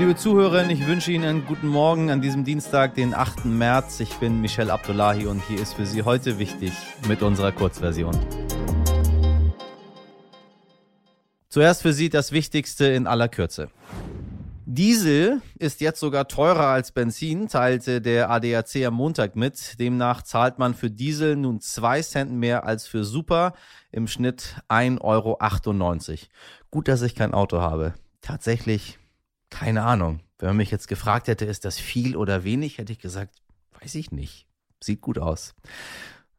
Liebe Zuhörerinnen, ich wünsche Ihnen einen guten Morgen an diesem Dienstag, den 8. März. Ich bin Michel Abdullahi und hier ist für Sie heute wichtig mit unserer Kurzversion. Zuerst für Sie das Wichtigste in aller Kürze. Diesel ist jetzt sogar teurer als Benzin, teilte der ADAC am Montag mit. Demnach zahlt man für Diesel nun zwei Cent mehr als für Super, im Schnitt 1,98 Euro. Gut, dass ich kein Auto habe. Tatsächlich keine Ahnung. Wenn man mich jetzt gefragt hätte, ist das viel oder wenig, hätte ich gesagt, weiß ich nicht. Sieht gut aus.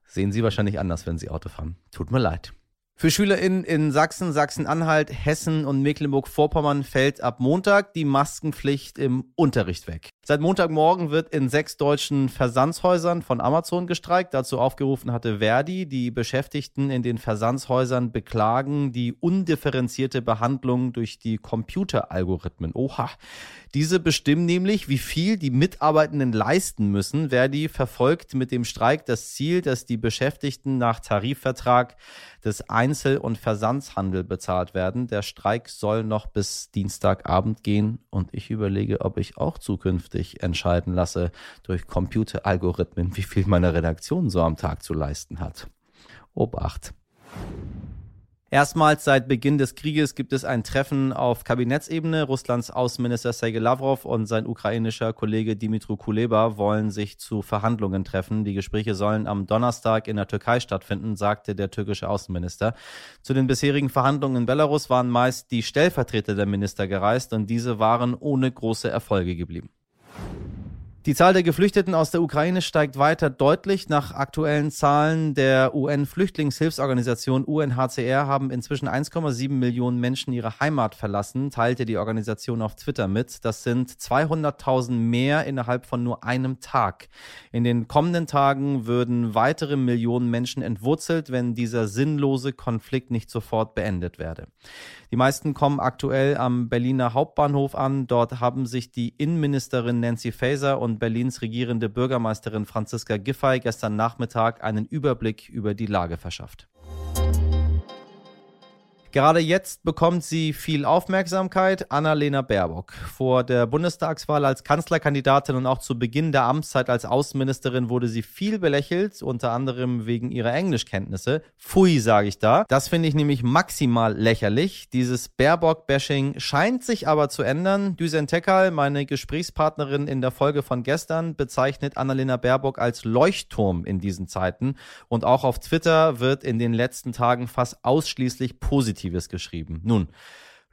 Sehen Sie wahrscheinlich anders, wenn Sie Auto fahren. Tut mir leid. Für SchülerInnen in Sachsen, Sachsen-Anhalt, Hessen und Mecklenburg-Vorpommern fällt ab Montag die Maskenpflicht im Unterricht weg. Seit Montagmorgen wird in sechs deutschen Versandshäusern von Amazon gestreikt. Dazu aufgerufen hatte Verdi. Die Beschäftigten in den Versandshäusern beklagen die undifferenzierte Behandlung durch die Computeralgorithmen. Oha. Diese bestimmen nämlich, wie viel die Mitarbeitenden leisten müssen. Verdi verfolgt mit dem Streik das Ziel, dass die Beschäftigten nach Tarifvertrag des Einzel- und Versandshandel bezahlt werden. Der Streik soll noch bis Dienstagabend gehen und ich überlege, ob ich auch zukünftig künftig entscheiden lasse durch Computeralgorithmen, wie viel meine Redaktion so am Tag zu leisten hat. Obacht. Erstmals seit Beginn des Krieges gibt es ein Treffen auf Kabinettsebene. Russlands Außenminister Sergei Lavrov und sein ukrainischer Kollege Dimitru Kuleba wollen sich zu Verhandlungen treffen. Die Gespräche sollen am Donnerstag in der Türkei stattfinden, sagte der türkische Außenminister. Zu den bisherigen Verhandlungen in Belarus waren meist die Stellvertreter der Minister gereist und diese waren ohne große Erfolge geblieben. Die Zahl der Geflüchteten aus der Ukraine steigt weiter deutlich. Nach aktuellen Zahlen der UN-Flüchtlingshilfsorganisation UNHCR haben inzwischen 1,7 Millionen Menschen ihre Heimat verlassen, teilte die Organisation auf Twitter mit. Das sind 200.000 mehr innerhalb von nur einem Tag. In den kommenden Tagen würden weitere Millionen Menschen entwurzelt, wenn dieser sinnlose Konflikt nicht sofort beendet werde. Die meisten kommen aktuell am Berliner Hauptbahnhof an. Dort haben sich die Innenministerin Nancy Faeser und Berlins regierende Bürgermeisterin Franziska Giffey gestern Nachmittag einen Überblick über die Lage verschafft. Gerade jetzt bekommt sie viel Aufmerksamkeit. Annalena Baerbock. Vor der Bundestagswahl als Kanzlerkandidatin und auch zu Beginn der Amtszeit als Außenministerin wurde sie viel belächelt, unter anderem wegen ihrer Englischkenntnisse. Pfui, sage ich da. Das finde ich nämlich maximal lächerlich. Dieses Baerbock-Bashing scheint sich aber zu ändern. Düsen Tekal, meine Gesprächspartnerin in der Folge von gestern, bezeichnet Annalena Baerbock als Leuchtturm in diesen Zeiten. Und auch auf Twitter wird in den letzten Tagen fast ausschließlich positiv Positives geschrieben. Nun,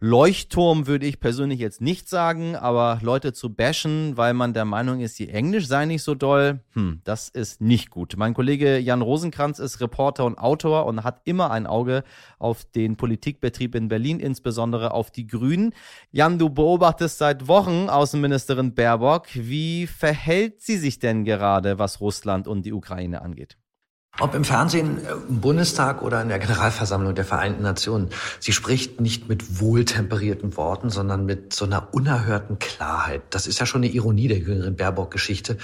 Leuchtturm würde ich persönlich jetzt nicht sagen, aber Leute zu bashen, weil man der Meinung ist, die Englisch sei nicht so doll, hm, das ist nicht gut. Mein Kollege Jan Rosenkranz ist Reporter und Autor und hat immer ein Auge auf den Politikbetrieb in Berlin, insbesondere auf die Grünen. Jan, du beobachtest seit Wochen Außenministerin Baerbock. Wie verhält sie sich denn gerade, was Russland und die Ukraine angeht? Ob im Fernsehen, äh, im Bundestag oder in der Generalversammlung der Vereinten Nationen, sie spricht nicht mit wohltemperierten Worten, sondern mit so einer unerhörten Klarheit. Das ist ja schon eine Ironie der jüngeren Baerbock-Geschichte,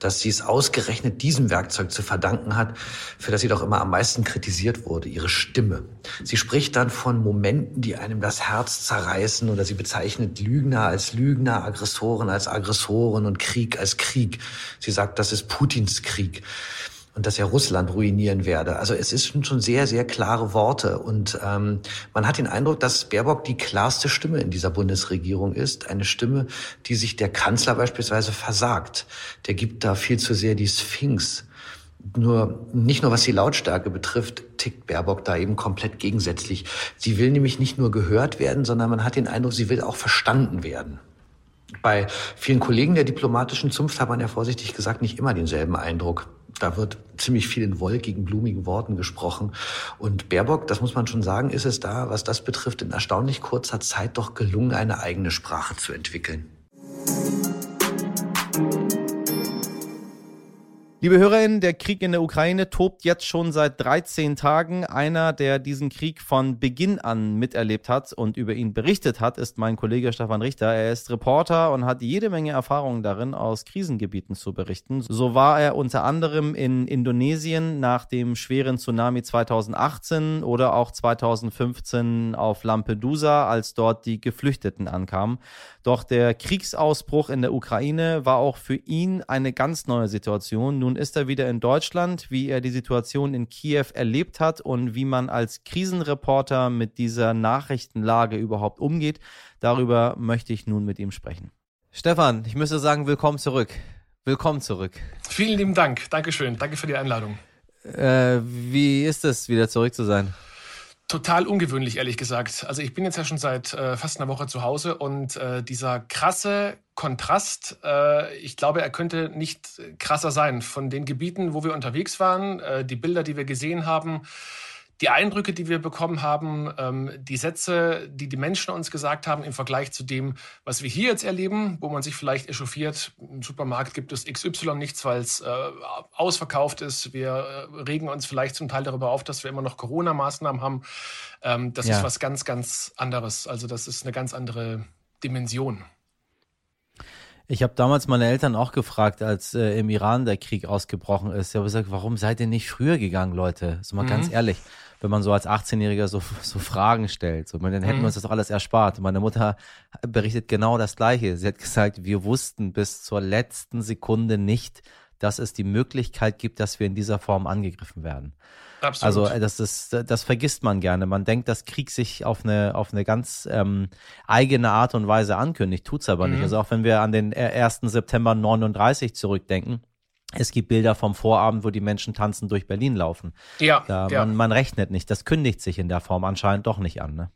dass sie es ausgerechnet diesem Werkzeug zu verdanken hat, für das sie doch immer am meisten kritisiert wurde, ihre Stimme. Sie spricht dann von Momenten, die einem das Herz zerreißen oder sie bezeichnet Lügner als Lügner, Aggressoren als Aggressoren und Krieg als Krieg. Sie sagt, das ist Putins Krieg und dass er Russland ruinieren werde. Also es ist schon sehr, sehr klare Worte. Und ähm, man hat den Eindruck, dass Baerbock die klarste Stimme in dieser Bundesregierung ist. Eine Stimme, die sich der Kanzler beispielsweise versagt. Der gibt da viel zu sehr die Sphinx. Nur, nicht nur was die Lautstärke betrifft, tickt Baerbock da eben komplett gegensätzlich. Sie will nämlich nicht nur gehört werden, sondern man hat den Eindruck, sie will auch verstanden werden. Bei vielen Kollegen der diplomatischen Zunft hat man ja vorsichtig gesagt nicht immer denselben Eindruck. Da wird ziemlich viel in wolkigen, blumigen Worten gesprochen. Und Baerbock, das muss man schon sagen, ist es da, was das betrifft, in erstaunlich kurzer Zeit doch gelungen, eine eigene Sprache zu entwickeln. Liebe HörerInnen, der Krieg in der Ukraine tobt jetzt schon seit 13 Tagen. Einer, der diesen Krieg von Beginn an miterlebt hat und über ihn berichtet hat, ist mein Kollege Stefan Richter. Er ist Reporter und hat jede Menge Erfahrungen darin, aus Krisengebieten zu berichten. So war er unter anderem in Indonesien nach dem schweren Tsunami 2018 oder auch 2015 auf Lampedusa, als dort die Geflüchteten ankamen. Doch der Kriegsausbruch in der Ukraine war auch für ihn eine ganz neue Situation. Nun ist er wieder in Deutschland, wie er die Situation in Kiew erlebt hat und wie man als Krisenreporter mit dieser Nachrichtenlage überhaupt umgeht. Darüber möchte ich nun mit ihm sprechen. Stefan, ich müsste sagen, willkommen zurück. Willkommen zurück. Vielen lieben Dank. Dankeschön. Danke für die Einladung. Äh, wie ist es, wieder zurück zu sein? Total ungewöhnlich, ehrlich gesagt. Also ich bin jetzt ja schon seit äh, fast einer Woche zu Hause und äh, dieser krasse Kontrast, äh, ich glaube, er könnte nicht krasser sein. Von den Gebieten, wo wir unterwegs waren, äh, die Bilder, die wir gesehen haben, die Eindrücke, die wir bekommen haben, ähm, die Sätze, die die Menschen uns gesagt haben im Vergleich zu dem, was wir hier jetzt erleben, wo man sich vielleicht echauffiert, im Supermarkt gibt es XY nichts, weil es äh, ausverkauft ist. Wir äh, regen uns vielleicht zum Teil darüber auf, dass wir immer noch Corona-Maßnahmen haben. Ähm, das ja. ist was ganz, ganz anderes. Also das ist eine ganz andere Dimension. Ich habe damals meine Eltern auch gefragt, als äh, im Iran der Krieg ausgebrochen ist. Ich habe gesagt, warum seid ihr nicht früher gegangen, Leute? So mal mhm. ganz ehrlich wenn man so als 18-Jähriger so, so Fragen stellt. So, dann hätten mhm. wir uns das doch alles erspart. Meine Mutter berichtet genau das Gleiche. Sie hat gesagt, wir wussten bis zur letzten Sekunde nicht, dass es die Möglichkeit gibt, dass wir in dieser Form angegriffen werden. Absolut. Also äh, das, ist, das vergisst man gerne. Man denkt, dass Krieg sich auf eine, auf eine ganz ähm, eigene Art und Weise ankündigt, tut's aber mhm. nicht. Also auch wenn wir an den 1. September 39 zurückdenken, es gibt Bilder vom Vorabend, wo die Menschen tanzen durch Berlin laufen. Ja, da, ja. Man, man rechnet nicht. Das kündigt sich in der Form anscheinend doch nicht an. Ne?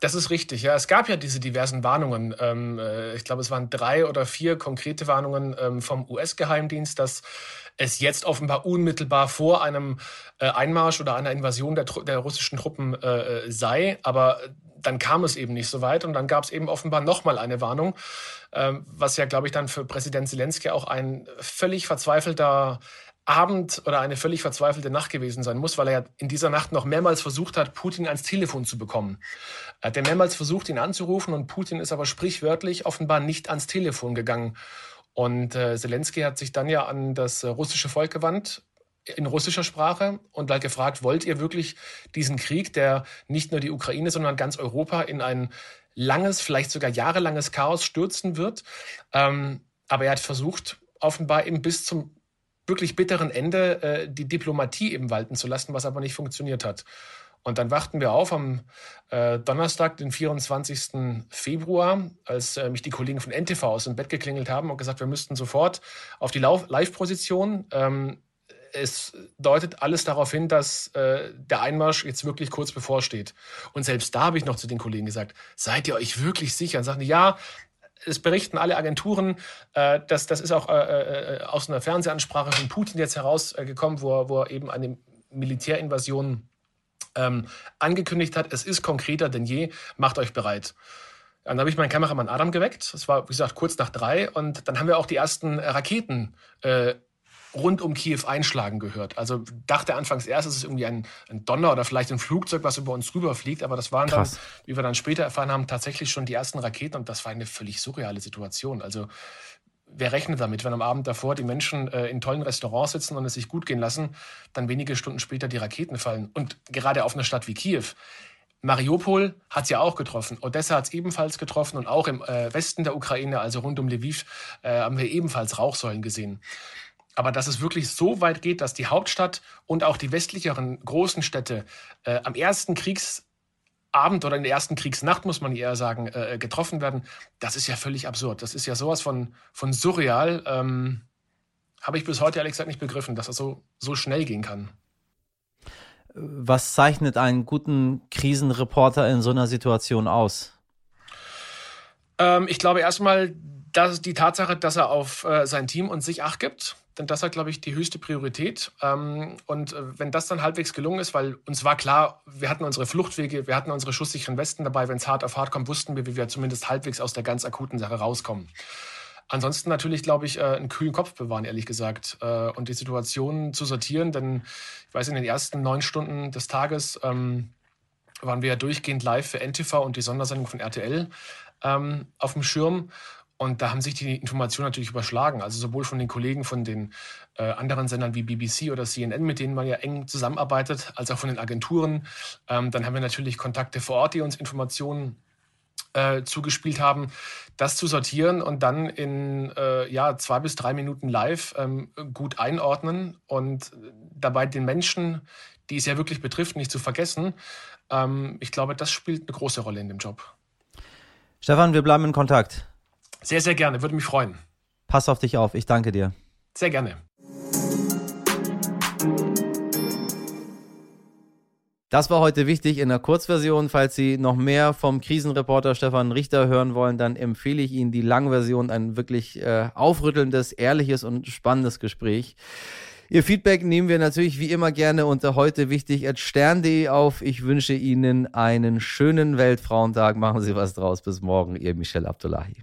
Das ist richtig, ja. Es gab ja diese diversen Warnungen. Ähm, äh, ich glaube, es waren drei oder vier konkrete Warnungen ähm, vom US-Geheimdienst, dass es jetzt offenbar unmittelbar vor einem äh, Einmarsch oder einer Invasion der, der russischen Truppen äh, äh sei. Aber dann kam es eben nicht so weit und dann gab es eben offenbar nochmal eine Warnung, ähm, was ja, glaube ich, dann für Präsident Zelensky auch ein völlig verzweifelter Abend oder eine völlig verzweifelte Nacht gewesen sein muss, weil er in dieser Nacht noch mehrmals versucht hat, Putin ans Telefon zu bekommen. Er hat mehrmals versucht, ihn anzurufen und Putin ist aber sprichwörtlich offenbar nicht ans Telefon gegangen. Und äh, Zelensky hat sich dann ja an das äh, russische Volk gewandt in russischer Sprache und halt gefragt, wollt ihr wirklich diesen Krieg, der nicht nur die Ukraine, sondern ganz Europa in ein langes, vielleicht sogar jahrelanges Chaos stürzen wird? Ähm, aber er hat versucht, offenbar eben bis zum wirklich bitteren Ende äh, die Diplomatie eben walten zu lassen, was aber nicht funktioniert hat. Und dann wachten wir auf am äh, Donnerstag, den 24. Februar, als äh, mich die Kollegen von NTV aus dem Bett geklingelt haben und gesagt, wir müssten sofort auf die Live-Position ähm, es deutet alles darauf hin, dass äh, der Einmarsch jetzt wirklich kurz bevorsteht. Und selbst da habe ich noch zu den Kollegen gesagt, seid ihr euch wirklich sicher? Und sagten, ja, es berichten alle Agenturen, äh, dass das ist auch äh, äh, aus einer Fernsehansprache von Putin jetzt herausgekommen, wo, wo er eben eine Militärinvasion ähm, angekündigt hat. Es ist konkreter denn je, macht euch bereit. Dann habe ich meinen Kameramann Adam geweckt. Das war, wie gesagt, kurz nach drei. Und dann haben wir auch die ersten Raketen äh, rund um Kiew einschlagen gehört. Also dachte anfangs erst, es ist irgendwie ein, ein, Donner oder vielleicht ein Flugzeug, was über uns rüberfliegt, aber das waren Krass. dann, wie wir dann später erfahren haben, tatsächlich schon die ersten Raketen und das war eine völlig surreale Situation. Also wer rechnet damit, wenn am Abend davor die Menschen äh, in tollen Restaurants sitzen und es sich gut gehen lassen, dann wenige Stunden später die Raketen fallen und gerade auf einer Stadt wie Kiew. Mariupol hat es ja auch getroffen, Odessa hat es ebenfalls getroffen und auch im äh, Westen der Ukraine, also rund um Lviv, äh, haben wir ebenfalls Rauchsäulen gesehen. Aber dass es wirklich so weit geht, dass die Hauptstadt und auch die westlicheren großen Städte äh, am ersten Kriegsabend oder in der ersten Kriegsnacht, muss man eher sagen, äh, getroffen werden, das ist ja völlig absurd. Das ist ja sowas von, von surreal. Ähm, Habe ich bis heute ehrlich gesagt nicht begriffen, dass das so, so schnell gehen kann. Was zeichnet einen guten Krisenreporter in so einer Situation aus? Ähm, ich glaube erstmal, das ist die Tatsache, dass er auf äh, sein Team und sich Acht gibt denn das hat, glaube ich, die höchste Priorität. Ähm, und äh, wenn das dann halbwegs gelungen ist, weil uns war klar, wir hatten unsere Fluchtwege, wir hatten unsere schusssicheren Westen dabei, wenn es hart auf hart kommt, wussten wir, wie wir zumindest halbwegs aus der ganz akuten Sache rauskommen. ansonsten natürlich, glaube ich, äh, einen kühlen Kopf bewahren, ehrlich gesagt, äh, und die Situation zu sortieren. Denn ich weiß, in den ersten neun Stunden des Tages ähm, waren wir ja durchgehend live für NTV und die Sondersendung von RTL ähm, auf dem Schirm. Und da haben sich die Informationen natürlich überschlagen. Also sowohl von den Kollegen von den äh, anderen Sendern wie BBC oder CNN, mit denen man ja eng zusammenarbeitet, als auch von den Agenturen. Ähm, dann haben wir natürlich Kontakte vor Ort, die uns Informationen äh, zugespielt haben, das zu sortieren und dann in äh, ja, zwei bis drei Minuten live ähm, gut einordnen und dabei den Menschen, die es ja wirklich betrifft, nicht zu vergessen. Ähm, ich glaube, das spielt eine große Rolle in dem Job. Stefan, wir bleiben in Kontakt. Sehr, sehr gerne. Würde mich freuen. Pass auf dich auf. Ich danke dir. Sehr gerne. Das war heute wichtig in der Kurzversion. Falls Sie noch mehr vom Krisenreporter Stefan Richter hören wollen, dann empfehle ich Ihnen die Langversion. Ein wirklich äh, aufrüttelndes, ehrliches und spannendes Gespräch. Ihr Feedback nehmen wir natürlich wie immer gerne unter heute wichtig at stern.de auf. Ich wünsche Ihnen einen schönen Weltfrauentag. Machen Sie was draus. Bis morgen. Ihr Michel Abdullahi.